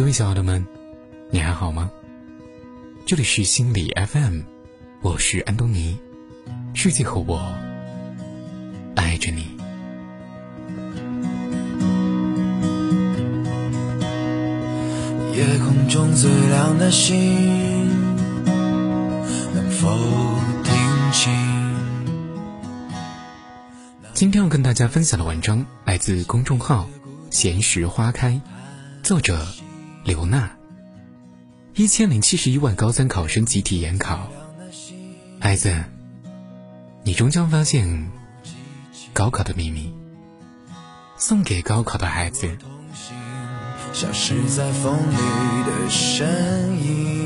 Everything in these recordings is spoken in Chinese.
各位小耳朵们，你还好吗？这里是心理 FM，我是安东尼，世界和我爱着你。夜空中最亮的星，能否听清？今天要跟大家分享的文章来自公众号“闲时花开”，作者。刘娜，一千零七十一万高三考生集体研考，孩子，你终将发现高考的秘密。送给高考的孩子。消失在风里的身影，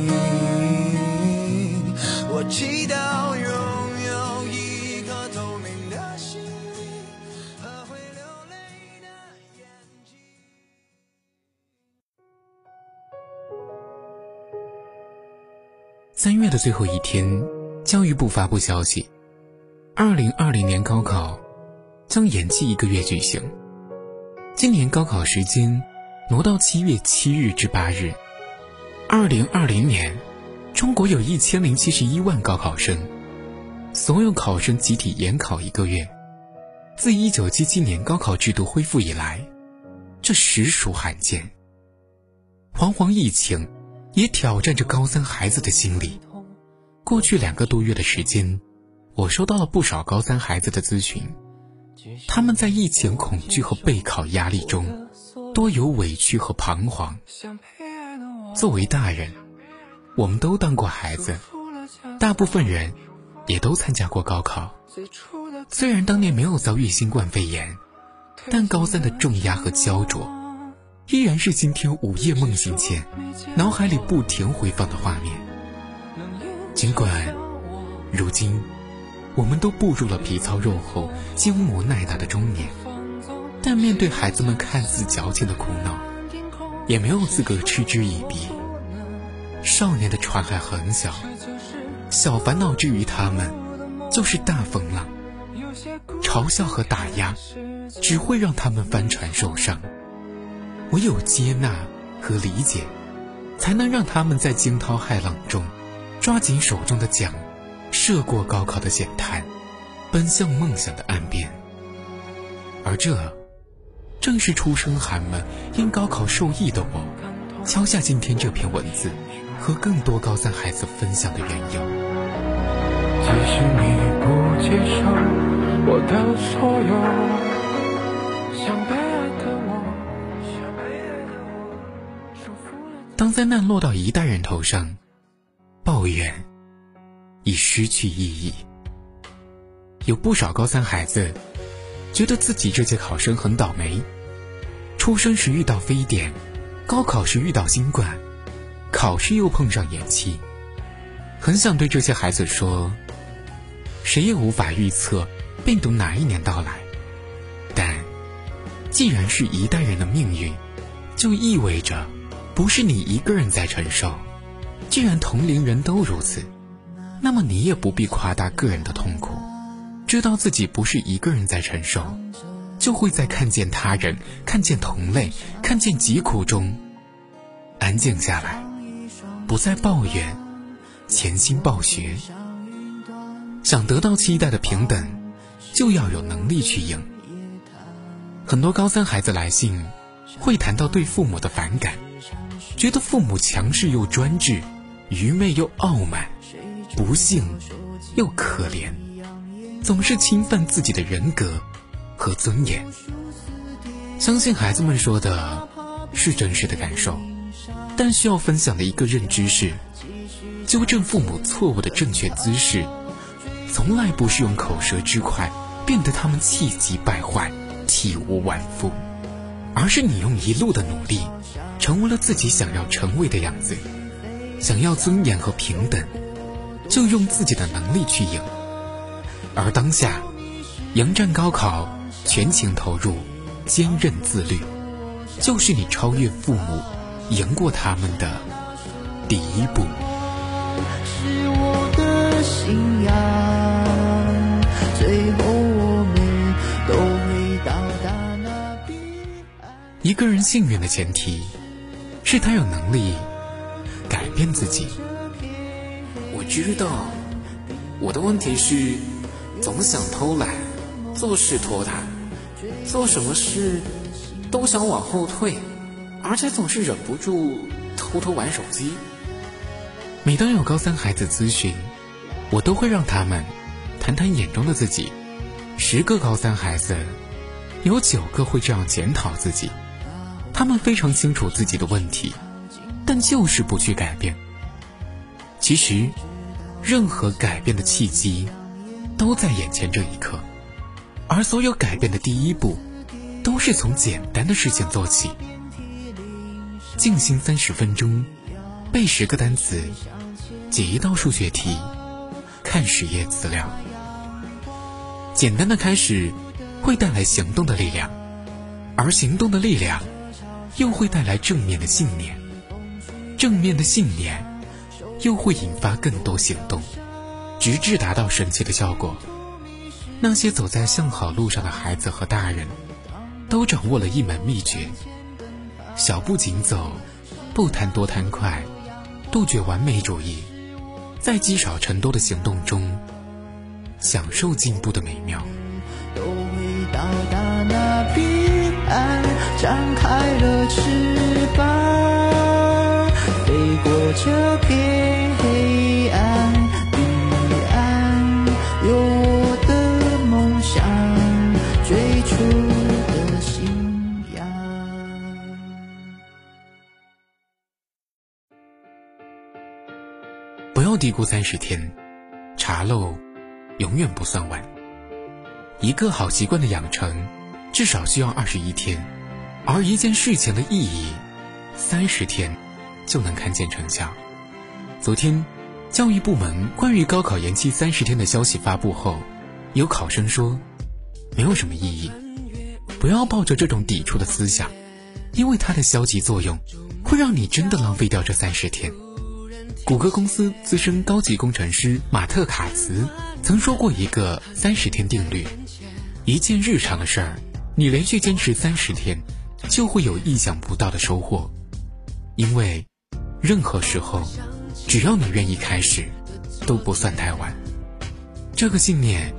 三月的最后一天，教育部发布消息，二零二零年高考将延期一个月举行。今年高考时间挪到七月七日至八日。二零二零年，中国有一千零七十一万高考生，所有考生集体研考一个月，自一九七七年高考制度恢复以来，这实属罕见。惶惶疫情。也挑战着高三孩子的心理。过去两个多月的时间，我收到了不少高三孩子的咨询，他们在疫情恐惧和备考压力中，多有委屈和彷徨。作为大人，我们都当过孩子，大部分人也都参加过高考。虽然当年没有遭遇新冠肺炎，但高三的重压和焦灼。依然是今天午夜梦醒前，脑海里不停回放的画面。尽管如今我们都步入了皮糙肉厚、筋磨耐打的中年，但面对孩子们看似矫情的苦恼，也没有资格嗤之以鼻。少年的船还很小，小烦恼之于他们就是大风浪。嘲笑和打压只会让他们翻船受伤。唯有接纳和理解，才能让他们在惊涛骇浪中，抓紧手中的桨，涉过高考的险滩，奔向梦想的岸边。而这，正是出生寒门因高考受益的我，敲下今天这篇文字和更多高三孩子分享的缘由。即使你不接受我的所有，想当灾难落到一代人头上，抱怨已失去意义。有不少高三孩子觉得自己这届考生很倒霉，出生时遇到非典，高考时遇到新冠，考试又碰上延期。很想对这些孩子说：谁也无法预测病毒哪一年到来，但既然是一代人的命运，就意味着。不是你一个人在承受，既然同龄人都如此，那么你也不必夸大个人的痛苦。知道自己不是一个人在承受，就会在看见他人、看见同类、看见疾苦中，安静下来，不再抱怨，潜心暴学。想得到期待的平等，就要有能力去赢。很多高三孩子来信，会谈到对父母的反感。觉得父母强势又专制，愚昧又傲慢，不幸又可怜，总是侵犯自己的人格和尊严。相信孩子们说的是真实的感受，但需要分享的一个认知是：纠正父母错误的正确姿势，从来不是用口舌之快变得他们气急败坏、体无完肤，而是你用一路的努力。成为了自己想要成为的样子，想要尊严和平等，就用自己的能力去赢。而当下，迎战高考，全情投入，坚韧自律，就是你超越父母，赢过他们的第一步。是我的信仰，一个人幸运的前提。是他有能力改变自己。我知道，我的问题是总想偷懒，做事拖沓，做什么事都想往后退，而且总是忍不住偷偷玩手机。每当有高三孩子咨询，我都会让他们谈谈眼中的自己。十个高三孩子，有九个会这样检讨自己。他们非常清楚自己的问题，但就是不去改变。其实，任何改变的契机都在眼前这一刻，而所有改变的第一步，都是从简单的事情做起。静心三十分钟，背十个单词，解一道数学题，看十页资料。简单的开始，会带来行动的力量，而行动的力量。又会带来正面的信念，正面的信念又会引发更多行动，直至达到神奇的效果。那些走在向好路上的孩子和大人，都掌握了一门秘诀：小步紧走，不贪多贪快，杜绝完美主义，在积少成多的行动中，享受进步的美妙。都会到达张开了翅膀，飞过这片黑暗，彼岸有我的梦想，最初的信仰。不要低估三十天，茶漏永远不算晚。一个好习惯的养成，至少需要二十一天。而一件事情的意义，三十天就能看见成效。昨天，教育部门关于高考延期三十天的消息发布后，有考生说，没有什么意义。不要抱着这种抵触的思想，因为它的消极作用，会让你真的浪费掉这三十天。谷歌公司资深高级工程师马特卡茨曾说过一个三十天定律：一件日常的事儿，你连续坚持三十天。就会有意想不到的收获，因为任何时候，只要你愿意开始，都不算太晚。这个信念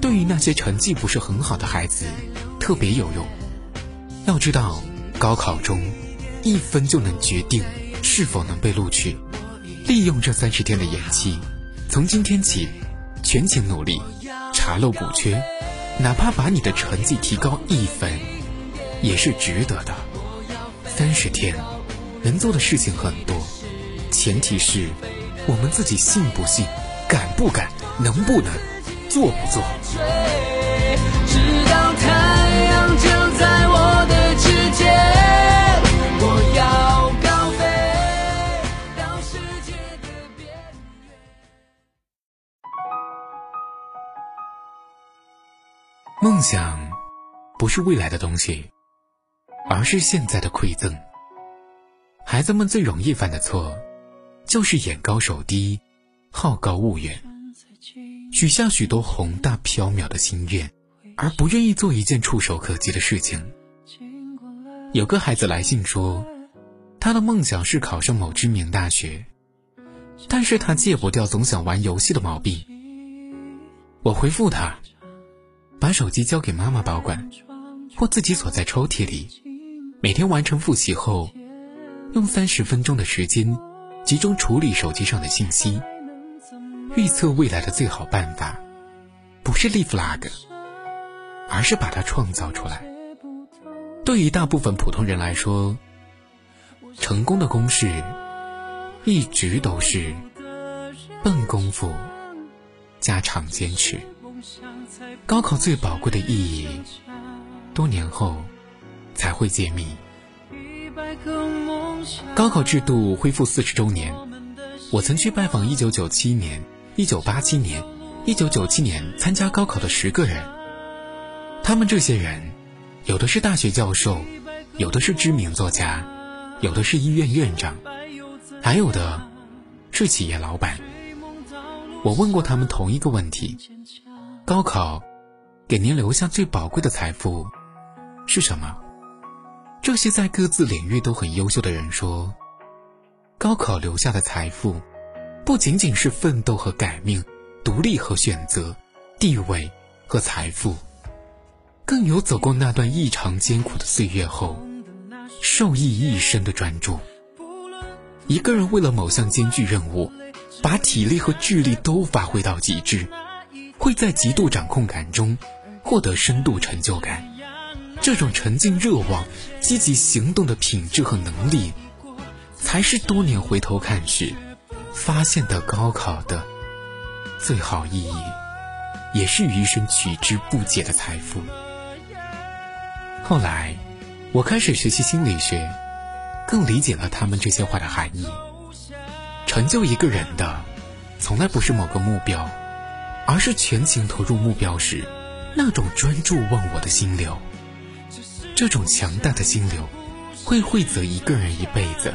对于那些成绩不是很好的孩子特别有用。要知道，高考中一分就能决定是否能被录取。利用这三十天的延期，从今天起全情努力，查漏补缺，哪怕把你的成绩提高一分。也是值得的。三十天，能做的事情很多，前提是我们自己信不信、敢不敢、能不能、做不做。直到太阳就在我的指尖梦想不是未来的东西。而是现在的馈赠。孩子们最容易犯的错，就是眼高手低，好高骛远，许下许多宏大缥缈的心愿，而不愿意做一件触手可及的事情。有个孩子来信说，他的梦想是考上某知名大学，但是他戒不掉总想玩游戏的毛病。我回复他，把手机交给妈妈保管，或自己锁在抽屉里。每天完成复习后，用三十分钟的时间集中处理手机上的信息。预测未来的最好办法，不是立 flag，而是把它创造出来。对于大部分普通人来说，成功的公式一直都是笨功夫加长坚持。高考最宝贵的意义，多年后。才会解密。高考制度恢复四十周年，我曾去拜访一九九七年、一九八七年、一九九七年参加高考的十个人。他们这些人，有的是大学教授，有的是知名作家，有的是医院院长，还有的是企业老板。我问过他们同一个问题：高考给您留下最宝贵的财富是什么？这些在各自领域都很优秀的人说，高考留下的财富，不仅仅是奋斗和改命、独立和选择、地位和财富，更有走过那段异常艰苦的岁月后，受益一生的专注。一个人为了某项艰巨任务，把体力和智力都发挥到极致，会在极度掌控感中获得深度成就感。这种沉浸热望、积极行动的品质和能力，才是多年回头看时发现的高考的最好意义，也是余生取之不竭的财富。后来，我开始学习心理学。更理解了他们这些话的含义。成就一个人的，从来不是某个目标，而是全情投入目标时那种专注忘我的心流。这种强大的心流，会惠泽一个人一辈子，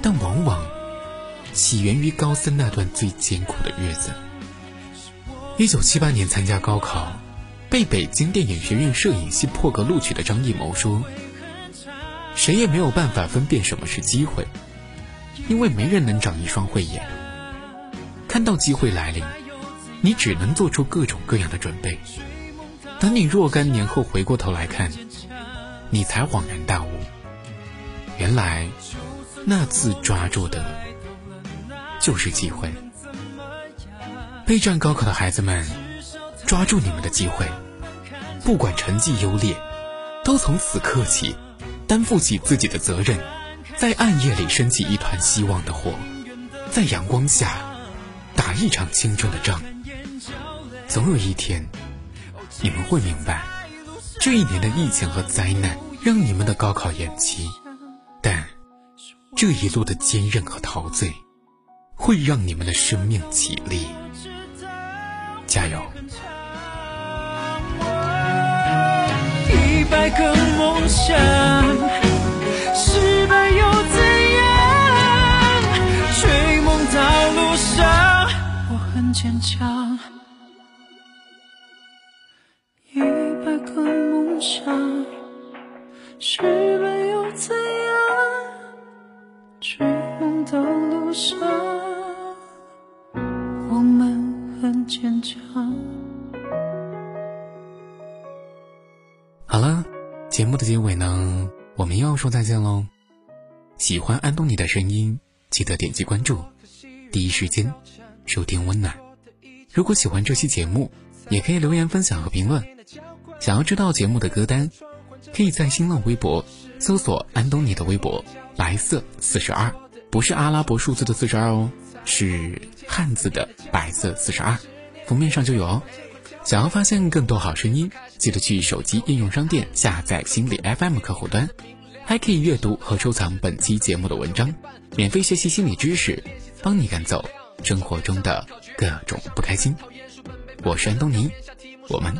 但往往起源于高三那段最艰苦的日子。一九七八年参加高考，被北京电影学院摄影系破格录取的张艺谋说。谁也没有办法分辨什么是机会，因为没人能长一双慧眼。看到机会来临，你只能做出各种各样的准备。等你若干年后回过头来看，你才恍然大悟，原来那次抓住的就是机会。备战高考的孩子们，抓住你们的机会，不管成绩优劣，都从此刻起。担负起自己的责任，在暗夜里升起一团希望的火，在阳光下打一场青春的仗。总有一天，你们会明白，这一年的疫情和灾难让你们的高考延期，但这一路的坚韧和陶醉，会让你们的生命起立。加油！一百个梦想，失败又怎样？追梦道路上，我很坚强。我们又要说再见喽。喜欢安东尼的声音，记得点击关注，第一时间收听温暖。如果喜欢这期节目，也可以留言分享和评论。想要知道节目的歌单，可以在新浪微博搜索安东尼的微博“白色四十二”，不是阿拉伯数字的四十二哦，是汉字的白色四十二，封面上就有哦。想要发现更多好声音，记得去手机应用商店下载心理 FM 客户端，还可以阅读和收藏本期节目的文章，免费学习心理知识，帮你赶走生活中的各种不开心。我是安东尼，我们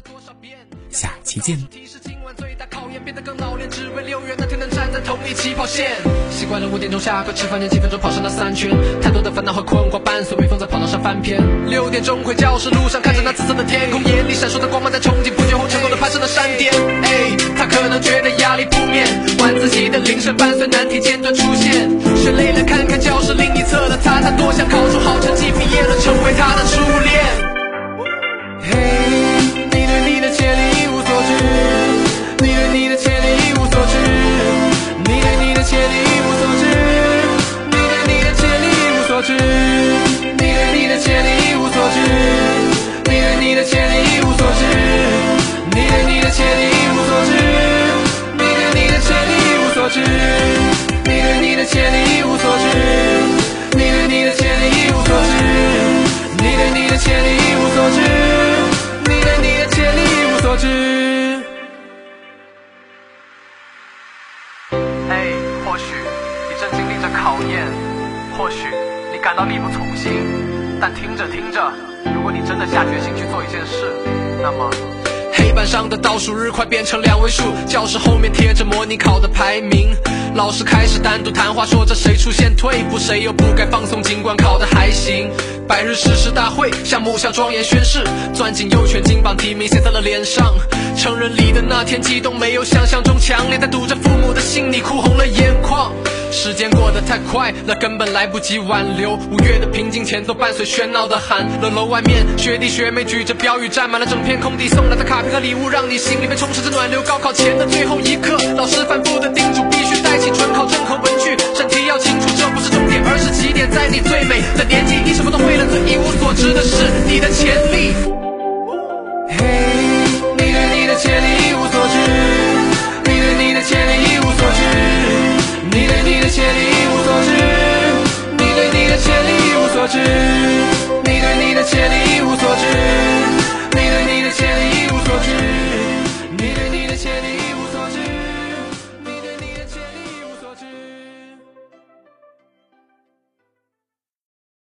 下期见。变得更老练，只为六月那天能站在同一起跑线。习惯了五点钟下课，吃饭前几分钟跑上那三圈。太多的烦恼和困惑伴随微风在跑道上翻篇。六点钟回教室路上，看着那紫色的天空，眼里闪烁的光芒在憧憬不久后成功的攀上了山巅。哎，他可能觉得压力扑面，晚自习的铃声伴随难题间断出现。学累了看看教室另一侧的他，他多想考出好成绩，毕业了成为他的下决心去做一件事，那么，黑板上的倒数日快变成两位数，教室后面贴着模拟考的排名。老师开始单独谈话，说着谁出现退步，谁又不该放松，尽管考得还行。百日誓师大会，向母校庄严宣誓，钻进右拳，金榜题名写在了脸上。成人礼的那天，激动没有想象中强烈，在读着父母的心你哭红了眼眶。时间过得太快了，根本来不及挽留。五月的平静前奏伴随喧闹的喊。冷楼外面，学弟学妹举着标语站满了整片空地，送来的卡片和礼物让你心里面充斥着暖流。高考前的最后一刻，老师反复的叮嘱，必须带起准考证和文具，审题要清楚，这不是重点，而是起点。在你最美的年纪，你什么都会了，最一无所知的是你的潜